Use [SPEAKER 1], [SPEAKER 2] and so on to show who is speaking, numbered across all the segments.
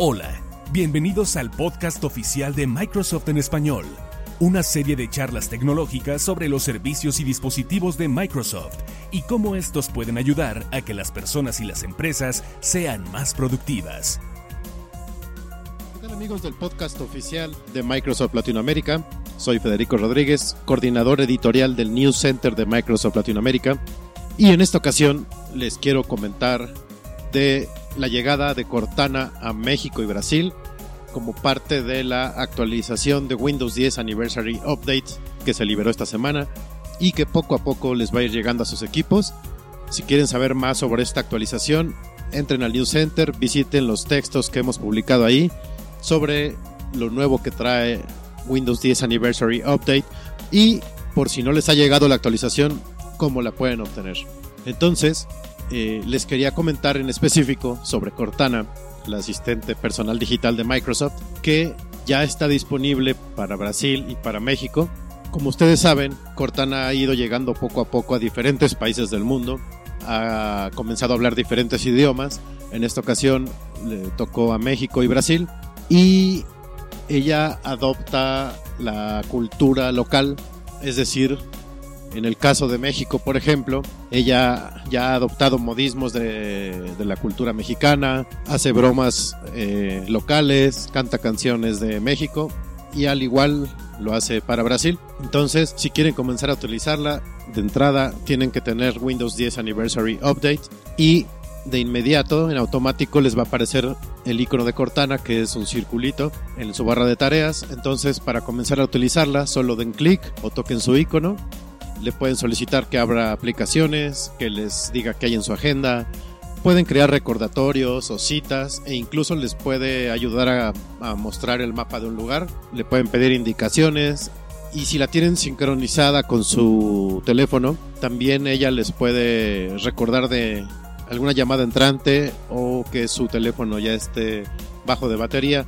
[SPEAKER 1] Hola, bienvenidos al podcast oficial de Microsoft en español, una serie de charlas tecnológicas sobre los servicios y dispositivos de Microsoft y cómo estos pueden ayudar a que las personas y las empresas sean más productivas.
[SPEAKER 2] ¿Qué tal amigos del podcast oficial de Microsoft Latinoamérica? Soy Federico Rodríguez, coordinador editorial del News Center de Microsoft Latinoamérica y en esta ocasión les quiero comentar de la llegada de Cortana a México y Brasil como parte de la actualización de Windows 10 Anniversary Update que se liberó esta semana y que poco a poco les va a ir llegando a sus equipos. Si quieren saber más sobre esta actualización, entren al News Center, visiten los textos que hemos publicado ahí sobre lo nuevo que trae Windows 10 Anniversary Update y por si no les ha llegado la actualización, cómo la pueden obtener. Entonces, eh, les quería comentar en específico sobre Cortana, la asistente personal digital de Microsoft, que ya está disponible para Brasil y para México. Como ustedes saben, Cortana ha ido llegando poco a poco a diferentes países del mundo, ha comenzado a hablar diferentes idiomas, en esta ocasión le tocó a México y Brasil, y ella adopta la cultura local, es decir, en el caso de México, por ejemplo, ella ya ha adoptado modismos de, la cultura mexicana, hace bromas eh, locales, canta canciones de México y al igual lo hace para Brasil. Entonces, si quieren comenzar a utilizarla, de entrada tienen que tener Windows 10 Anniversary Update y de inmediato en automático les va a aparecer el icono de Cortana que es un circulito en su barra de tareas entonces para comenzar a utilizarla solo den clic o toquen su icono le pueden solicitar que abra aplicaciones, que les diga qué hay en su agenda, pueden crear recordatorios o citas e incluso les puede ayudar a, a, mostrar el mapa de un lugar, le pueden pedir indicaciones y si la tienen sincronizada con su teléfono, también ella les puede recordar de alguna llamada entrante o que su teléfono ya esté bajo de batería,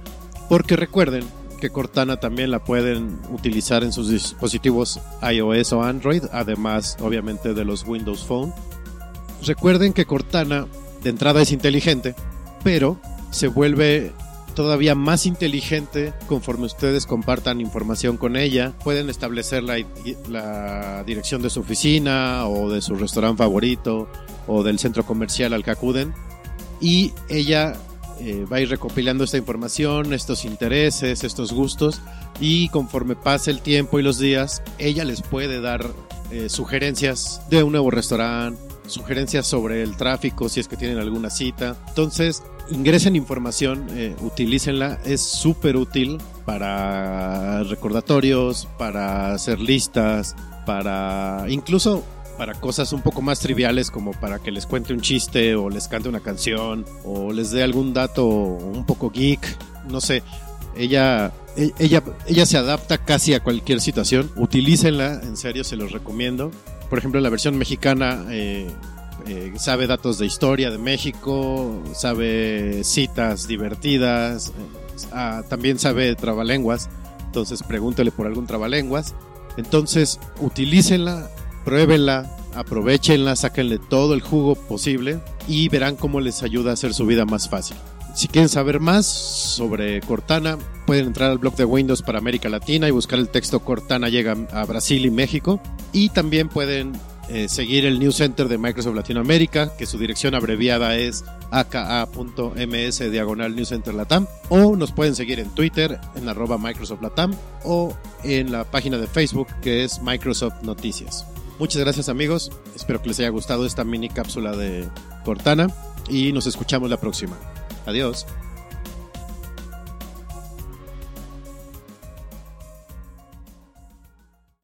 [SPEAKER 2] porque recuerden que Cortana también la pueden utilizar en sus dispositivos iOS o Android, además obviamente de los Windows Phone. Recuerden que Cortana de entrada es inteligente, pero se vuelve todavía más inteligente conforme ustedes compartan información con ella. Pueden establecer la, dirección de su oficina o de su restaurante favorito o del centro comercial al que acuden. Y ella eh, recopilando esta información, estos intereses, estos gustos y conforme pase el tiempo y los días, ella les puede dar eh, sugerencias de un nuevo restaurante, sugerencias sobre el tráfico si es que tienen alguna cita. Entonces, ingresen información, eh, utilícenla, es súper útil para recordatorios, para hacer listas, para incluso para cosas un poco más triviales como para que les cuente un chiste o les cante una canción o les dé algún dato un poco geek, no sé. Ella, e, ella, ella se adapta casi a cualquier situación. Utilícenla, en serio, se los recomiendo. Por ejemplo, la versión mexicana eh, eh, sabe datos de historia de México, sabe citas divertidas, eh, ah, también sabe trabalenguas. Entonces pregúntele por algún trabalenguas. Entonces, utilícenla, pruébenla, aprovechenla, sáquenle todo el jugo posible y verán cómo les ayuda a hacer su vida más fácil. Si quieren saber más sobre Cortana, pueden entrar al blog de Windows para América Latina y buscar el texto Cortana llega a Brasil y México. Y también pueden eh, seguir el News Center de Microsoft Latinoamérica, que su dirección abreviada es aka.ms diagonal News Center Latam. O nos pueden seguir en Twitter en arroba Microsoft Latam o en la página de Facebook que es Microsoft Noticias. Muchas gracias amigos, espero que les haya gustado esta mini cápsula de Cortana y nos escuchamos la próxima. Adiós.